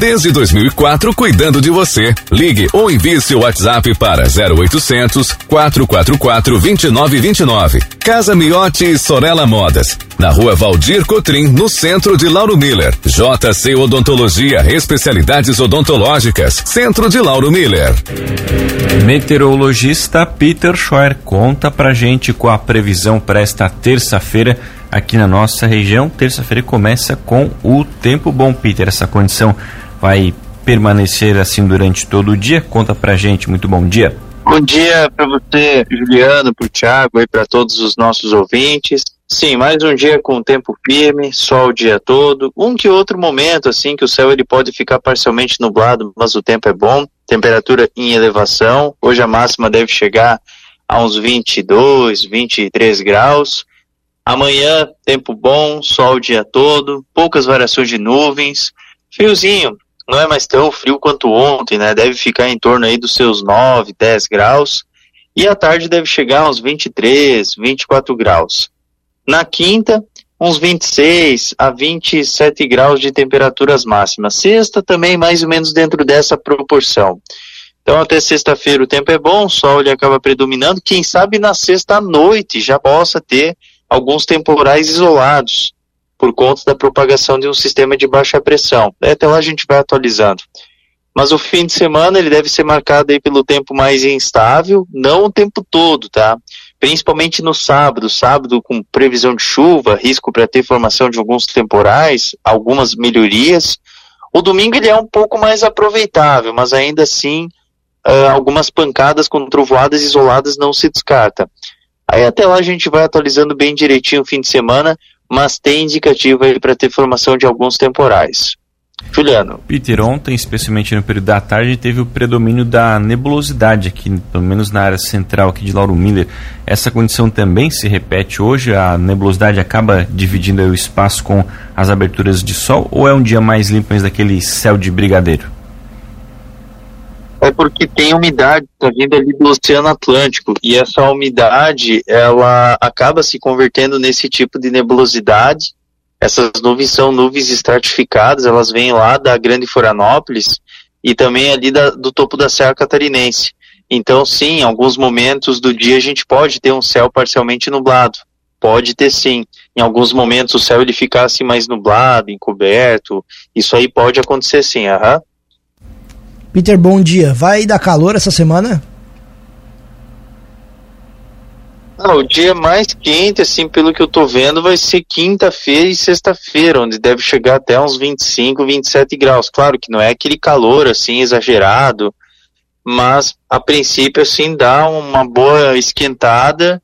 Desde 2004, cuidando de você. Ligue ou envie seu WhatsApp para 0800 444 2929. Casa Miotti Sorella Modas. Na rua Valdir Cotrim, no centro de Lauro Miller. JC Odontologia, especialidades odontológicas. Centro de Lauro Miller. Meteorologista Peter Scheuer conta pra gente com a previsão para esta terça-feira aqui na nossa região. Terça-feira começa com o tempo bom, Peter. Essa condição vai permanecer assim durante todo o dia? Conta pra gente. Muito bom dia. Bom dia para você, Juliano, para o Thiago e para todos os nossos ouvintes. Sim, mais um dia com tempo firme, sol o dia todo. Um que outro momento, assim, que o céu ele pode ficar parcialmente nublado, mas o tempo é bom. Temperatura em elevação. Hoje a máxima deve chegar a uns 22, 23 graus. Amanhã, tempo bom, sol o dia todo, poucas variações de nuvens. Friozinho, não é mais tão frio quanto ontem, né? Deve ficar em torno aí dos seus 9, 10 graus. E à tarde deve chegar uns 23, 24 graus. Na quinta, uns 26 a 27 graus de temperaturas máximas. Sexta também mais ou menos dentro dessa proporção. Então até sexta-feira o tempo é bom, o sol ele acaba predominando. Quem sabe na sexta à noite já possa ter alguns temporais isolados por conta da propagação de um sistema de baixa pressão. Até lá a gente vai atualizando. Mas o fim de semana ele deve ser marcado aí pelo tempo mais instável, não o tempo todo, tá? Principalmente no sábado, sábado com previsão de chuva, risco para ter formação de alguns temporais, algumas melhorias. O domingo ele é um pouco mais aproveitável, mas ainda assim uh, algumas pancadas com trovoadas isoladas não se descarta. Aí até lá a gente vai atualizando bem direitinho o fim de semana, mas tem indicativo para ter formação de alguns temporais. Juliano. Peter, ontem, especialmente no período da tarde, teve o predomínio da nebulosidade aqui, pelo menos na área central aqui de Lauro Miller. Essa condição também se repete hoje? A nebulosidade acaba dividindo o espaço com as aberturas de sol ou é um dia mais limpo, mas daquele céu de brigadeiro? É porque tem umidade está vindo ali do Oceano Atlântico e essa umidade ela acaba se convertendo nesse tipo de nebulosidade. Essas nuvens são nuvens estratificadas, elas vêm lá da Grande Florianópolis e também ali da, do topo da Serra Catarinense. Então, sim, em alguns momentos do dia a gente pode ter um céu parcialmente nublado. Pode ter sim. Em alguns momentos o céu ele ficasse assim mais nublado, encoberto. Isso aí pode acontecer sim, aham. Uhum. Peter, bom dia. Vai dar calor essa semana? Ah, o dia mais quente, assim, pelo que eu tô vendo, vai ser quinta-feira e sexta-feira, onde deve chegar até uns 25, 27 graus. Claro que não é aquele calor, assim, exagerado, mas a princípio, assim, dá uma boa esquentada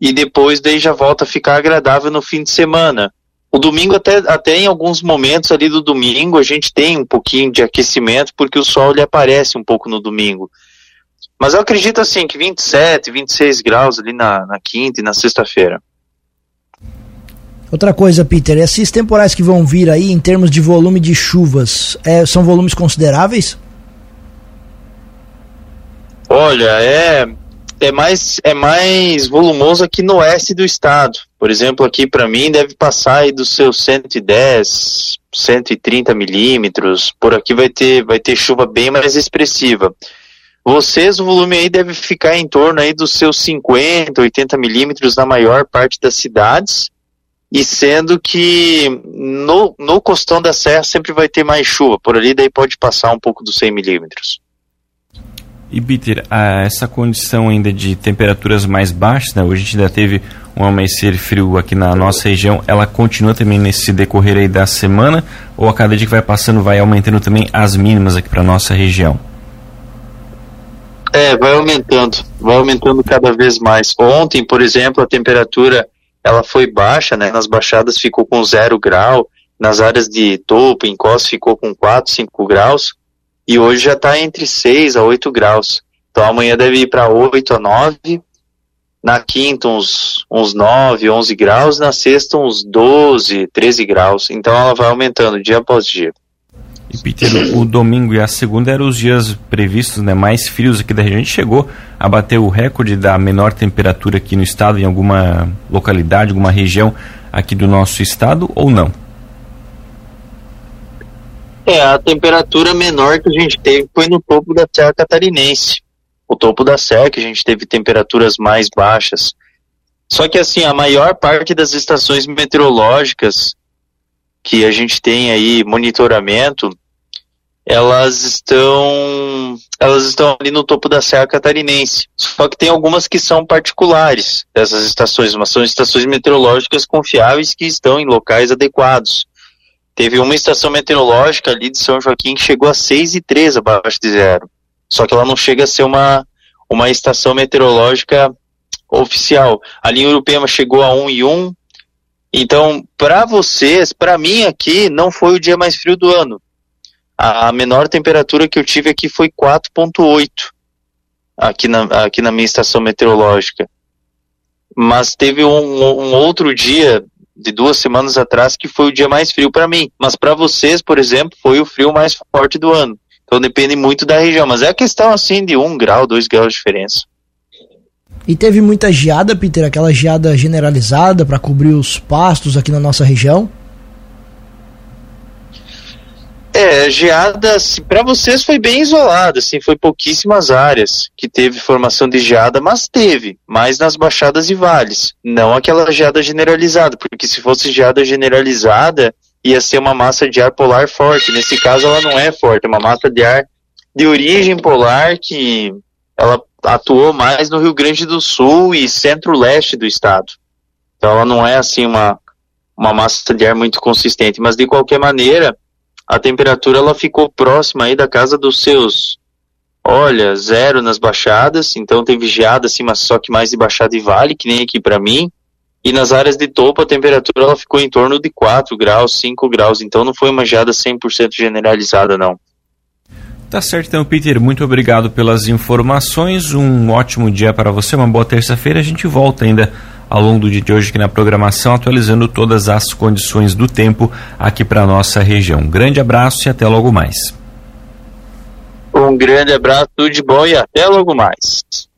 e depois daí já volta a ficar agradável no fim de semana. O domingo, até, até em alguns momentos ali do domingo, a gente tem um pouquinho de aquecimento, porque o sol ele aparece um pouco no domingo. Mas eu acredito assim que 27, 26 graus ali na, na quinta e na sexta-feira. Outra coisa, Peter, esses temporais que vão vir aí em termos de volume de chuvas, é, são volumes consideráveis? Olha, é, é mais, é mais volumoso aqui no oeste do estado. Por exemplo, aqui para mim deve passar aí dos seus 110, 130 milímetros. Por aqui vai ter, vai ter chuva bem mais expressiva. Vocês, o volume aí deve ficar em torno aí dos seus 50, 80 milímetros na maior parte das cidades. E sendo que no, no costão da serra sempre vai ter mais chuva. Por ali daí pode passar um pouco dos 100 milímetros. E Peter, essa condição ainda de temperaturas mais baixas, né? hoje a gente ainda teve um amanhecer frio aqui na nossa região, ela continua também nesse decorrer aí da semana, ou a cada dia que vai passando vai aumentando também as mínimas aqui para nossa região? É, vai aumentando, vai aumentando cada vez mais. Ontem, por exemplo, a temperatura ela foi baixa, né? Nas baixadas ficou com zero grau, nas áreas de topo, encosta ficou com 4, 5 graus e hoje já está entre 6 a 8 graus. Então amanhã deve ir para 8 a 9, na quinta uns, uns 9, 11 graus, na sexta uns 12, 13 graus. Então ela vai aumentando dia após dia. E Peter, o domingo e a segunda eram os dias previstos, né, mais frios aqui da região. A gente chegou a bater o recorde da menor temperatura aqui no estado, em alguma localidade, alguma região aqui do nosso estado ou não? É, a temperatura menor que a gente teve foi no topo da Serra Catarinense. O topo da Serra que a gente teve temperaturas mais baixas. Só que assim, a maior parte das estações meteorológicas que a gente tem aí monitoramento, elas estão elas estão ali no topo da Serra Catarinense. Só que tem algumas que são particulares dessas estações, mas são estações meteorológicas confiáveis que estão em locais adequados. Teve uma estação meteorológica ali de São Joaquim que chegou a 6 e 3 abaixo de zero. Só que ela não chega a ser uma, uma estação meteorológica oficial. Ali em Urupema chegou a 1 e 1. Então, para vocês, para mim aqui, não foi o dia mais frio do ano. A, a menor temperatura que eu tive aqui foi 4.8 aqui na, aqui na minha estação meteorológica. Mas teve um, um outro dia de duas semanas atrás que foi o dia mais frio para mim. Mas para vocês, por exemplo, foi o frio mais forte do ano. Então depende muito da região. Mas é questão assim de um grau, dois graus de diferença. E teve muita geada, Peter, aquela geada generalizada para cobrir os pastos aqui na nossa região? É, geada, assim, para vocês foi bem isolada, assim, foi pouquíssimas áreas que teve formação de geada, mas teve, mais nas baixadas e vales, não aquela geada generalizada, porque se fosse geada generalizada, ia ser uma massa de ar polar forte, nesse caso ela não é forte, é uma massa de ar de origem polar que ela atuou mais no Rio Grande do Sul e centro-leste do estado. Então ela não é assim uma, uma massa de ar muito consistente, mas de qualquer maneira, a temperatura ela ficou próxima aí da casa dos seus, olha, zero nas baixadas, então tem vigiada assim, mas só que mais de baixada e vale, que nem aqui para mim. E nas áreas de topo a temperatura ela ficou em torno de 4 graus, 5 graus, então não foi uma geada 100% generalizada não. Tá certo então, Peter, muito obrigado pelas informações, um ótimo dia para você, uma boa terça-feira, a gente volta ainda ao longo do dia de hoje aqui na programação, atualizando todas as condições do tempo aqui para nossa região. Um grande abraço e até logo mais. Um grande abraço, tudo de bom e até logo mais.